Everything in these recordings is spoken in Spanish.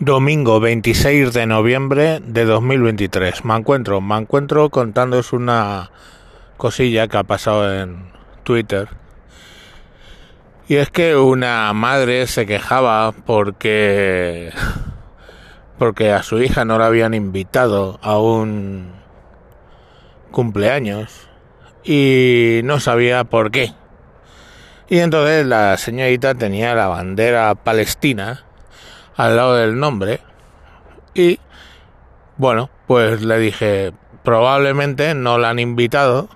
Domingo 26 de noviembre de 2023. Me encuentro, me encuentro contándoos una cosilla que ha pasado en Twitter. Y es que una madre se quejaba porque porque a su hija no la habían invitado a un cumpleaños y no sabía por qué. Y entonces la señorita tenía la bandera palestina al lado del nombre y bueno, pues le dije, probablemente no la han invitado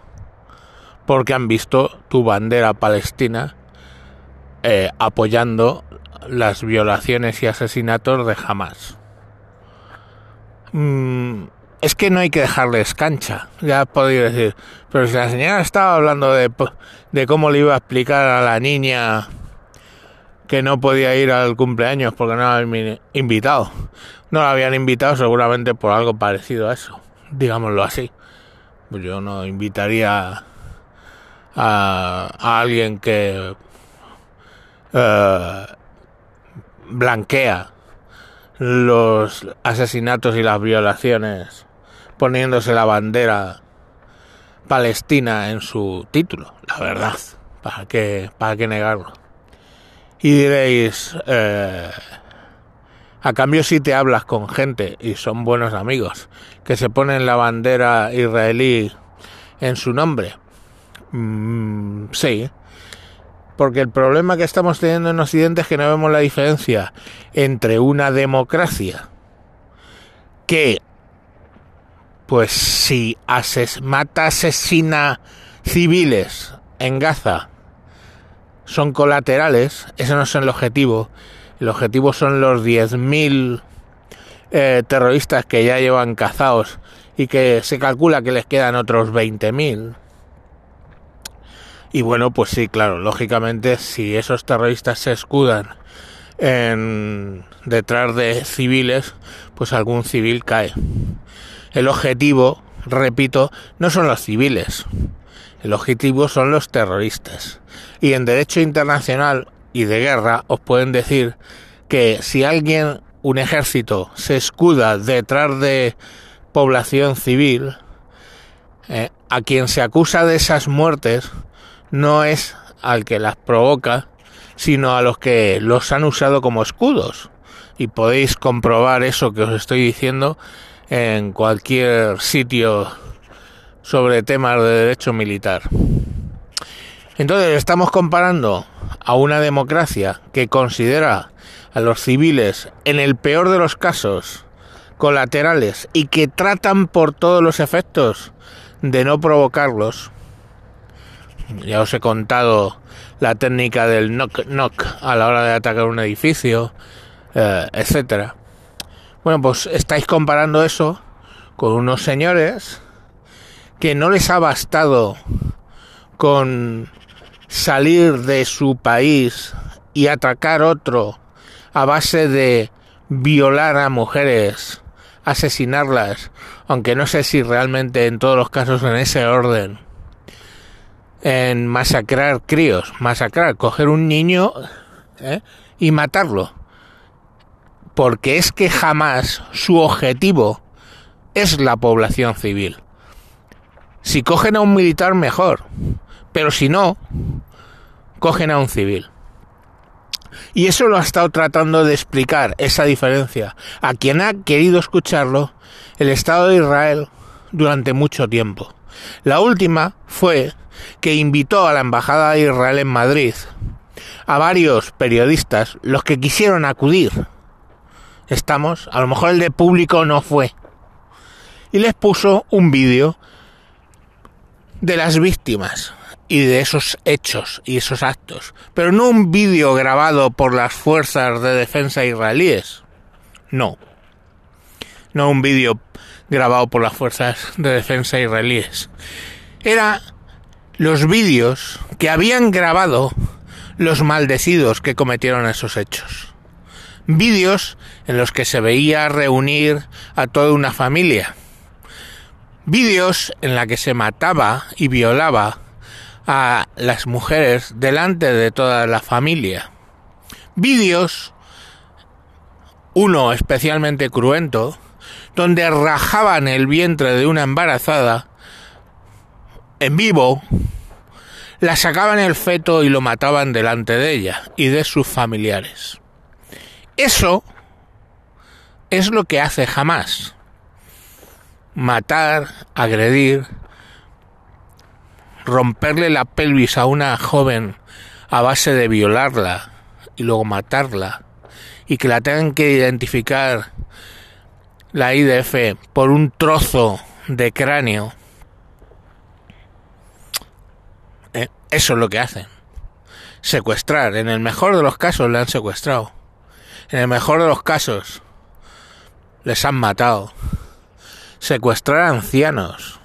porque han visto tu bandera palestina eh, apoyando las violaciones y asesinatos de Hamas. Mm, es que no hay que dejarles cancha, ya podría decir. Pero si la señora estaba hablando de, de cómo le iba a explicar a la niña que no podía ir al cumpleaños porque no la habían invitado. No la habían invitado seguramente por algo parecido a eso, digámoslo así. Pues yo no invitaría a, a alguien que uh, blanquea los asesinatos y las violaciones poniéndose la bandera palestina en su título, la verdad. ¿Para qué, para qué negarlo? Y diréis, eh, a cambio si te hablas con gente y son buenos amigos, que se ponen la bandera israelí en su nombre. Mm, sí, porque el problema que estamos teniendo en Occidente es que no vemos la diferencia entre una democracia que, pues si ases mata, asesina civiles en Gaza, son colaterales, ese no es el objetivo. El objetivo son los 10.000 eh, terroristas que ya llevan cazados y que se calcula que les quedan otros 20.000. Y bueno, pues sí, claro, lógicamente si esos terroristas se escudan en detrás de civiles, pues algún civil cae. El objetivo, repito, no son los civiles. El objetivo son los terroristas. Y en derecho internacional y de guerra os pueden decir que si alguien, un ejército, se escuda detrás de población civil, eh, a quien se acusa de esas muertes no es al que las provoca, sino a los que los han usado como escudos. Y podéis comprobar eso que os estoy diciendo en cualquier sitio sobre temas de derecho militar. Entonces estamos comparando a una democracia que considera a los civiles, en el peor de los casos, colaterales y que tratan por todos los efectos de no provocarlos. Ya os he contado la técnica del knock knock a la hora de atacar un edificio, eh, etcétera. Bueno, pues estáis comparando eso con unos señores que no les ha bastado con salir de su país y atacar otro a base de violar a mujeres, asesinarlas, aunque no sé si realmente en todos los casos en ese orden, en masacrar críos, masacrar, coger un niño ¿eh? y matarlo. Porque es que jamás su objetivo es la población civil. Si cogen a un militar, mejor. Pero si no, cogen a un civil. Y eso lo ha estado tratando de explicar, esa diferencia, a quien ha querido escucharlo, el Estado de Israel durante mucho tiempo. La última fue que invitó a la Embajada de Israel en Madrid a varios periodistas, los que quisieron acudir. Estamos, a lo mejor el de público no fue. Y les puso un vídeo de las víctimas y de esos hechos y esos actos, pero no un vídeo grabado por las fuerzas de defensa israelíes. No. No un vídeo grabado por las fuerzas de defensa israelíes. Era los vídeos que habían grabado los maldecidos que cometieron esos hechos. Vídeos en los que se veía reunir a toda una familia. Vídeos en la que se mataba y violaba a las mujeres delante de toda la familia. Vídeos uno especialmente cruento, donde rajaban el vientre de una embarazada en vivo, la sacaban el feto y lo mataban delante de ella y de sus familiares. Eso es lo que hace jamás. Matar, agredir, romperle la pelvis a una joven a base de violarla y luego matarla y que la tengan que identificar la IDF por un trozo de cráneo. Eh, eso es lo que hacen. Secuestrar. En el mejor de los casos le han secuestrado. En el mejor de los casos les han matado. Secuestrar ancianos.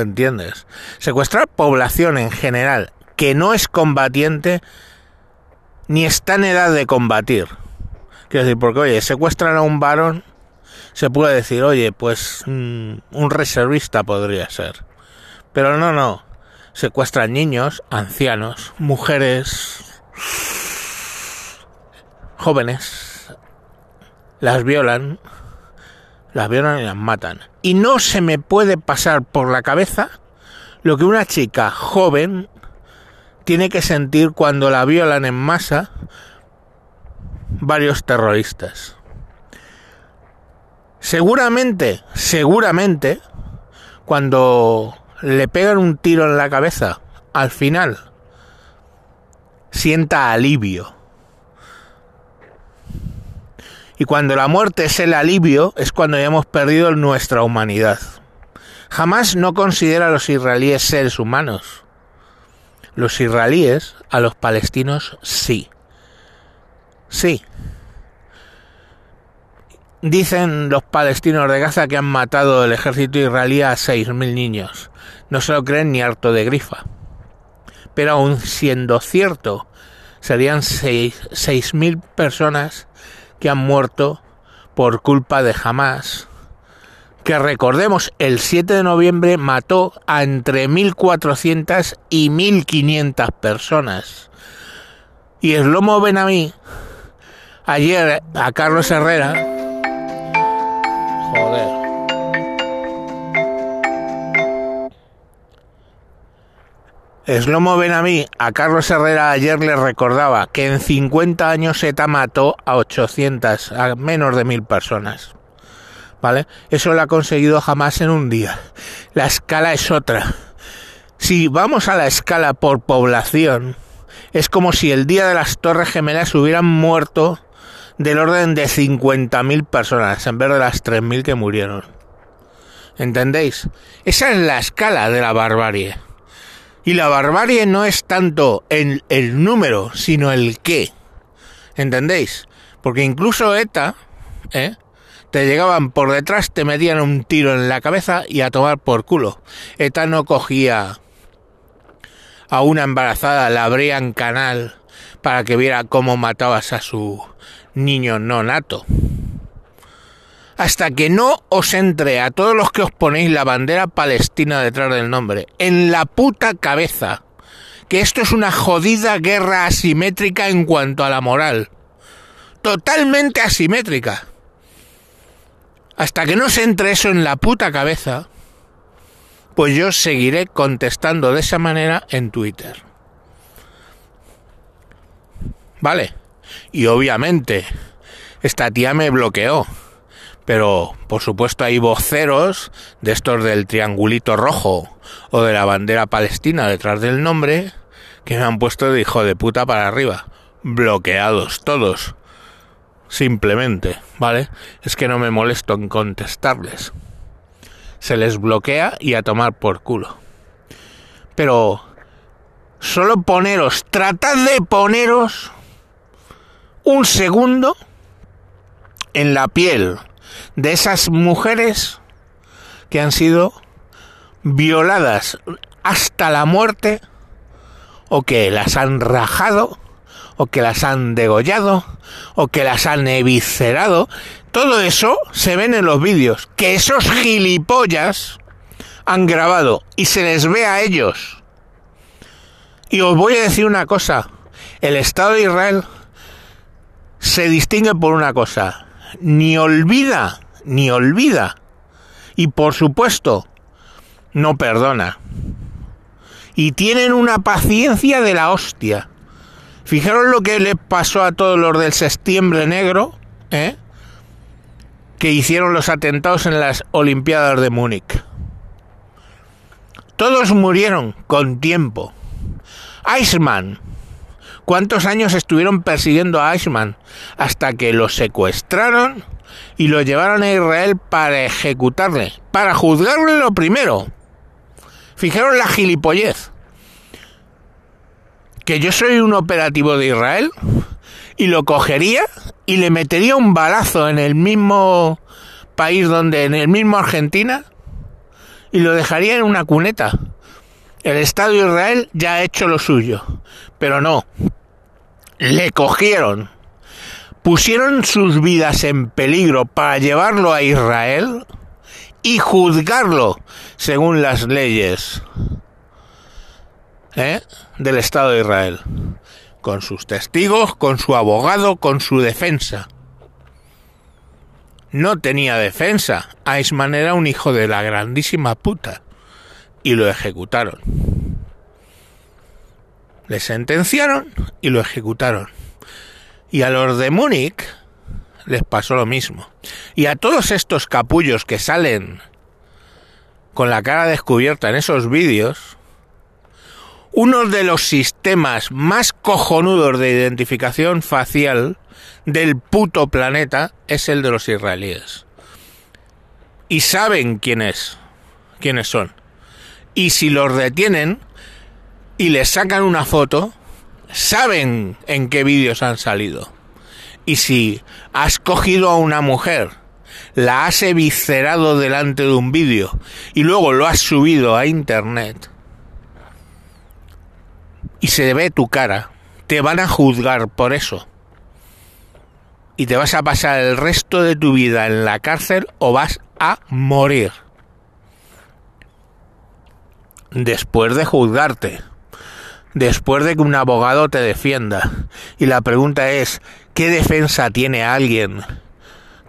¿Entiendes? Secuestrar población en general que no es combatiente ni está en edad de combatir. Quiero decir, porque oye, secuestran a un varón, se puede decir, oye, pues mm, un reservista podría ser. Pero no, no. Secuestran niños, ancianos, mujeres, jóvenes, las violan, las violan y las matan. Y no se me puede pasar por la cabeza lo que una chica joven tiene que sentir cuando la violan en masa varios terroristas. Seguramente, seguramente, cuando le pegan un tiro en la cabeza, al final, sienta alivio. Y cuando la muerte es el alivio, es cuando ya hemos perdido nuestra humanidad. Jamás no considera a los israelíes seres humanos. Los israelíes a los palestinos sí. Sí. Dicen los palestinos de Gaza que han matado el ejército israelí a 6.000 niños. No se lo creen ni harto de grifa. Pero aun siendo cierto, serían 6.000 personas que han muerto por culpa de Hamas. Que recordemos, el 7 de noviembre mató a entre 1.400 y 1.500 personas. Y el lomo Benamí ayer a Carlos Herrera. Eslomo Benamí a Carlos Herrera ayer le recordaba que en 50 años ETA mató a 800, a menos de mil personas. ¿Vale? Eso lo ha conseguido jamás en un día. La escala es otra. Si vamos a la escala por población, es como si el día de las Torres Gemelas hubieran muerto del orden de 50.000 personas en vez de las 3.000 que murieron. ¿Entendéis? Esa es la escala de la barbarie. Y la barbarie no es tanto el, el número, sino el qué. ¿Entendéis? Porque incluso ETA, ¿eh? te llegaban por detrás, te metían un tiro en la cabeza y a tomar por culo. ETA no cogía a una embarazada, la abrían canal para que viera cómo matabas a su niño no nato. Hasta que no os entre a todos los que os ponéis la bandera palestina detrás del nombre, en la puta cabeza, que esto es una jodida guerra asimétrica en cuanto a la moral. Totalmente asimétrica. Hasta que no se entre eso en la puta cabeza, pues yo seguiré contestando de esa manera en Twitter. ¿Vale? Y obviamente, esta tía me bloqueó. Pero, por supuesto, hay voceros de estos del triangulito rojo o de la bandera palestina detrás del nombre que me han puesto de hijo de puta para arriba. Bloqueados todos. Simplemente, ¿vale? Es que no me molesto en contestarles. Se les bloquea y a tomar por culo. Pero solo poneros, tratad de poneros un segundo en la piel de esas mujeres que han sido violadas hasta la muerte o que las han rajado o que las han degollado o que las han eviscerado. Todo eso se ven en los vídeos que esos gilipollas han grabado y se les ve a ellos. Y os voy a decir una cosa, el Estado de Israel se distingue por una cosa. Ni olvida, ni olvida. Y por supuesto, no perdona. Y tienen una paciencia de la hostia. Fijaros lo que le pasó a todos los del septiembre negro, ¿eh? que hicieron los atentados en las Olimpiadas de Múnich. Todos murieron con tiempo. Eichmann. ¿Cuántos años estuvieron persiguiendo a Eichmann? Hasta que lo secuestraron y lo llevaron a Israel para ejecutarle, para juzgarle lo primero. Fijaros la gilipollez. Que yo soy un operativo de Israel y lo cogería y le metería un balazo en el mismo país donde, en el mismo Argentina, y lo dejaría en una cuneta. El Estado de Israel ya ha hecho lo suyo, pero no. Le cogieron, pusieron sus vidas en peligro para llevarlo a Israel y juzgarlo según las leyes ¿eh? del Estado de Israel con sus testigos, con su abogado, con su defensa. No tenía defensa. Eichmann era un hijo de la grandísima puta. Y lo ejecutaron. Le sentenciaron y lo ejecutaron. Y a los de Múnich les pasó lo mismo. Y a todos estos capullos que salen con la cara descubierta en esos vídeos, uno de los sistemas más cojonudos de identificación facial del puto planeta es el de los israelíes. Y saben quién es, quiénes son. Y si los detienen y les sacan una foto, saben en qué vídeos han salido. Y si has cogido a una mujer, la has eviscerado delante de un vídeo y luego lo has subido a internet, y se ve tu cara, te van a juzgar por eso. Y te vas a pasar el resto de tu vida en la cárcel o vas a morir. Después de juzgarte. Después de que un abogado te defienda. Y la pregunta es, ¿qué defensa tiene alguien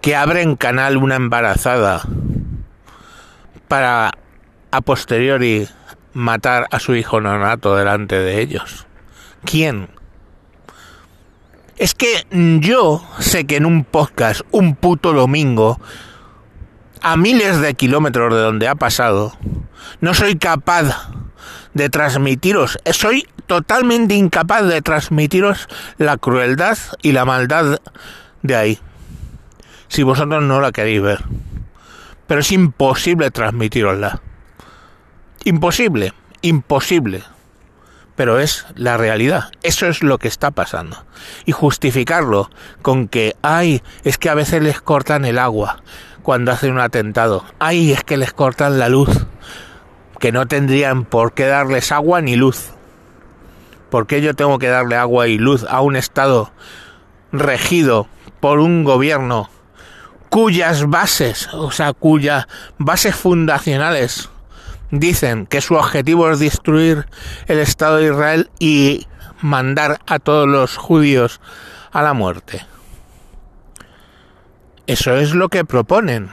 que abre en canal una embarazada para a posteriori matar a su hijo nonato delante de ellos? ¿Quién? Es que yo sé que en un podcast, un puto domingo, a miles de kilómetros de donde ha pasado, no soy capaz de transmitiros, soy totalmente incapaz de transmitiros la crueldad y la maldad de ahí. Si vosotros no la queréis ver. Pero es imposible transmitirosla. Imposible, imposible. Pero es la realidad. Eso es lo que está pasando. Y justificarlo con que, ay, es que a veces les cortan el agua cuando hacen un atentado. Ay, es que les cortan la luz. Que no tendrían por qué darles agua ni luz. ¿Por qué yo tengo que darle agua y luz a un Estado regido por un gobierno cuyas bases, o sea, cuyas bases fundacionales dicen que su objetivo es destruir el Estado de Israel y mandar a todos los judíos a la muerte. Eso es lo que proponen.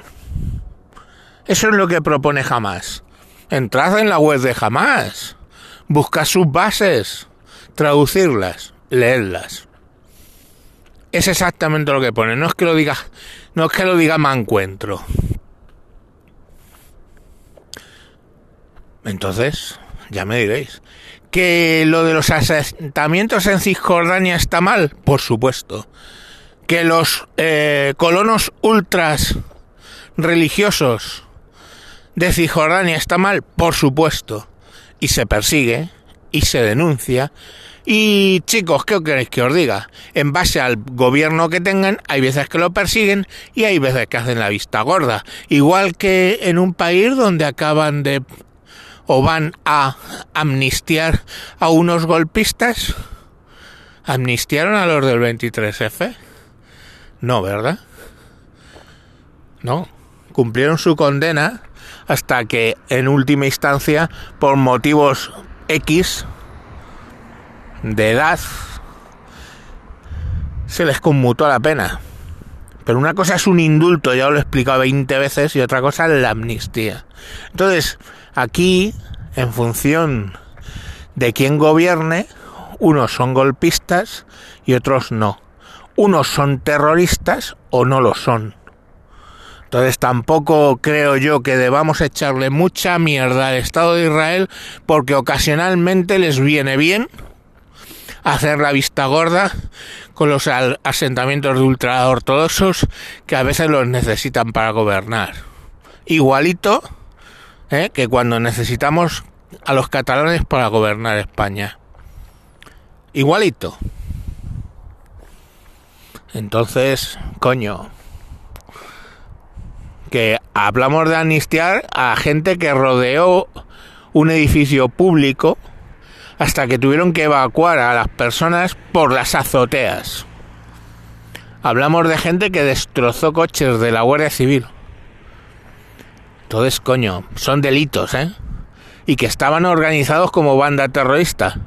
Eso es lo que propone Hamas. Entrad en la web de Hamas. Buscad sus bases. Traducirlas. Leedlas. Es exactamente lo que pone. No es que lo diga, no es que lo diga encuentro. Entonces, ya me diréis. ¿Que lo de los asentamientos en Cisjordania está mal? Por supuesto. ¿Que los eh, colonos ultras religiosos de Cisjordania está mal? Por supuesto. Y se persigue y se denuncia. Y chicos, ¿qué queréis que os diga? En base al gobierno que tengan, hay veces que lo persiguen y hay veces que hacen la vista gorda. Igual que en un país donde acaban de o van a amnistiar a unos golpistas? ¿Amnistiaron a los del 23F? No, ¿verdad? No. Cumplieron su condena hasta que en última instancia, por motivos X de edad, se les conmutó la pena. Pero una cosa es un indulto, ya lo he explicado 20 veces, y otra cosa es la amnistía. Entonces, aquí, en función de quién gobierne, unos son golpistas y otros no. Unos son terroristas o no lo son. Entonces tampoco creo yo que debamos echarle mucha mierda al Estado de Israel porque ocasionalmente les viene bien hacer la vista gorda con los asentamientos de ultraortodoxos que a veces los necesitan para gobernar. Igualito ¿eh? que cuando necesitamos a los catalanes para gobernar España. Igualito. Entonces, coño, que hablamos de amnistiar a gente que rodeó un edificio público hasta que tuvieron que evacuar a las personas por las azoteas. Hablamos de gente que destrozó coches de la Guardia Civil. Entonces, coño, son delitos, ¿eh? Y que estaban organizados como banda terrorista.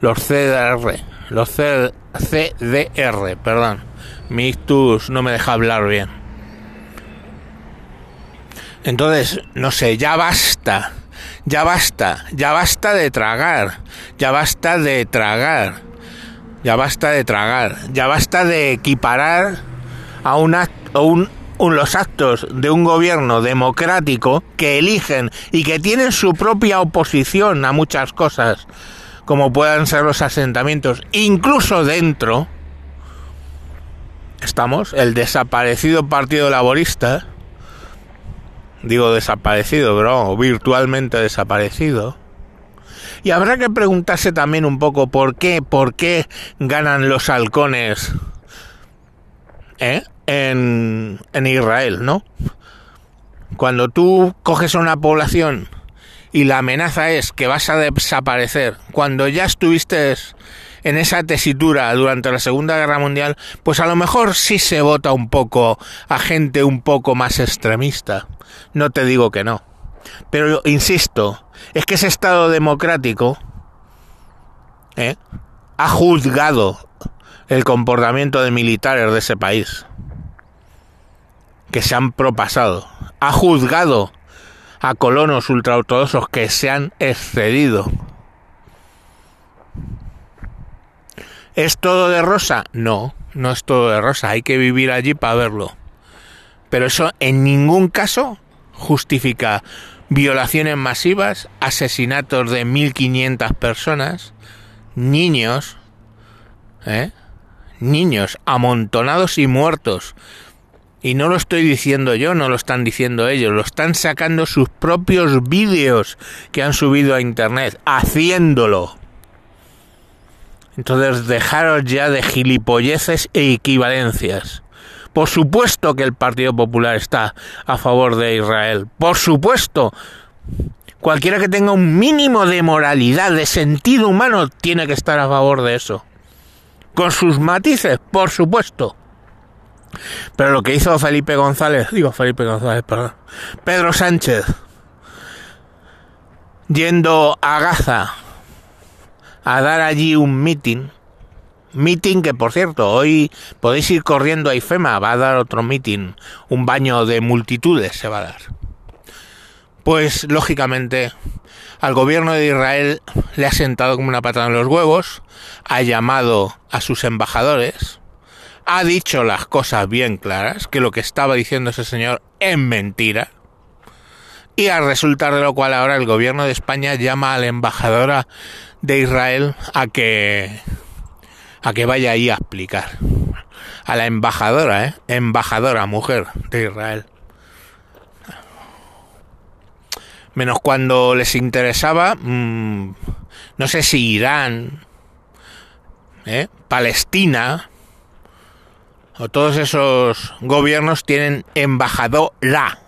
Los CDR, los CDR, perdón. Mi no me deja hablar bien. Entonces, no sé, ya basta ya basta, ya basta de tragar, ya basta de tragar, ya basta de tragar, ya basta de equiparar a, una, un, los actos de un gobierno democrático que eligen y que tienen su propia oposición a muchas cosas, como puedan ser los asentamientos, incluso dentro, estamos, el desaparecido Partido Laborista, digo desaparecido, bro, virtualmente desaparecido. Y habrá que preguntarse también un poco por qué, por qué ganan los halcones ¿eh? en, en Israel, ¿no? Cuando tú coges a una población y la amenaza es que vas a desaparecer, cuando ya estuviste en esa tesitura durante la Segunda Guerra Mundial, pues a lo mejor sí se vota un poco a gente un poco más extremista. No te digo que no. Pero insisto, es que ese Estado democrático ¿eh? ha juzgado el comportamiento de militares de ese país, que se han propasado. Ha juzgado a colonos ultraortodoxos que se han excedido. ¿Es todo de rosa? No, no es todo de rosa. Hay que vivir allí para verlo. Pero eso en ningún caso justifica violaciones masivas, asesinatos de 1.500 personas, niños, ¿eh? niños amontonados y muertos. Y no lo estoy diciendo yo, no lo están diciendo ellos, lo están sacando sus propios vídeos que han subido a internet, haciéndolo. Entonces dejaros ya de gilipolleces e equivalencias. Por supuesto que el Partido Popular está a favor de Israel. Por supuesto. Cualquiera que tenga un mínimo de moralidad, de sentido humano, tiene que estar a favor de eso. Con sus matices, por supuesto. Pero lo que hizo Felipe González, digo Felipe González, perdón, Pedro Sánchez, yendo a Gaza a dar allí un meeting, Meeting que, por cierto, hoy podéis ir corriendo a IFEMA, va a dar otro meeting, un baño de multitudes se va a dar. Pues, lógicamente, al gobierno de Israel le ha sentado como una patada en los huevos, ha llamado a sus embajadores, ha dicho las cosas bien claras, que lo que estaba diciendo ese señor es mentira, y al resultar de lo cual ahora el gobierno de España llama a la embajadora de Israel a que a que vaya ahí a explicar. A la embajadora, ¿eh? Embajadora, mujer de Israel. Menos cuando les interesaba, mm, no sé si Irán, ¿eh? Palestina, o todos esos gobiernos tienen embajadora.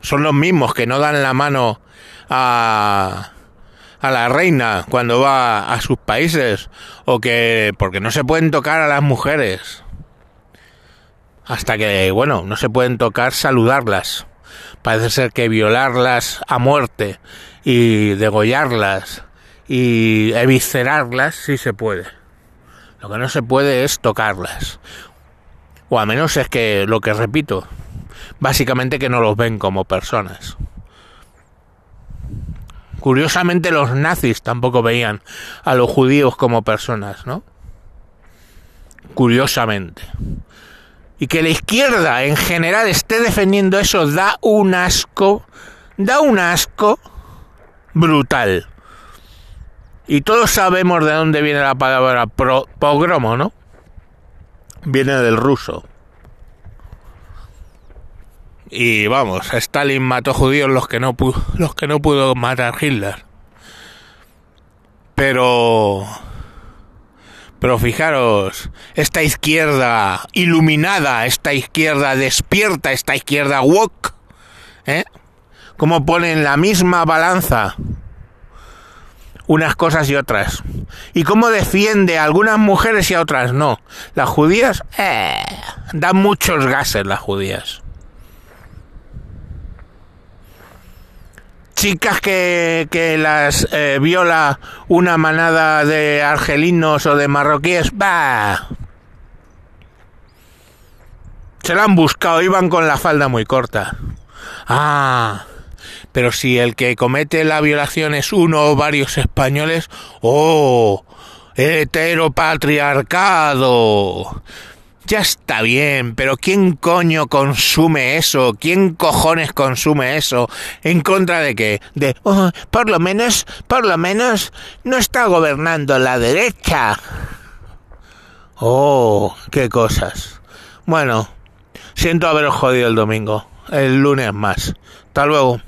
Son los mismos que no dan la mano a a la reina cuando va a sus países o que porque no se pueden tocar a las mujeres. Hasta que bueno no se pueden tocar saludarlas. Parece ser que violarlas a muerte y degollarlas y eviscerarlas sí se puede. Lo que no se puede es tocarlas. O a menos es que lo que repito, básicamente que no los ven como personas. Curiosamente los nazis tampoco veían a los judíos como personas, ¿no? Curiosamente. Y que la izquierda en general esté defendiendo eso da un asco, da un asco brutal. Y todos sabemos de dónde viene la palabra pogromo, ¿no? Viene del ruso. Y vamos, Stalin mató judíos los que no pudo, los que no pudo matar Hitler. Pero pero fijaros, esta izquierda iluminada, esta izquierda despierta, esta izquierda woke, ¿eh? Cómo ponen la misma balanza unas cosas y otras. Y cómo defiende a algunas mujeres y a otras no. Las judías, eh, dan muchos gases las judías. Chicas que, que las eh, viola una manada de argelinos o de marroquíes, bah. Se la han buscado, iban con la falda muy corta. Ah, pero si el que comete la violación es uno o varios españoles, oh, heteropatriarcado. Ya está bien, pero ¿quién coño consume eso? ¿Quién cojones consume eso? ¿En contra de qué? De, oh, por lo menos, por lo menos, no está gobernando la derecha. Oh, qué cosas. Bueno, siento haberos jodido el domingo. El lunes más. Hasta luego.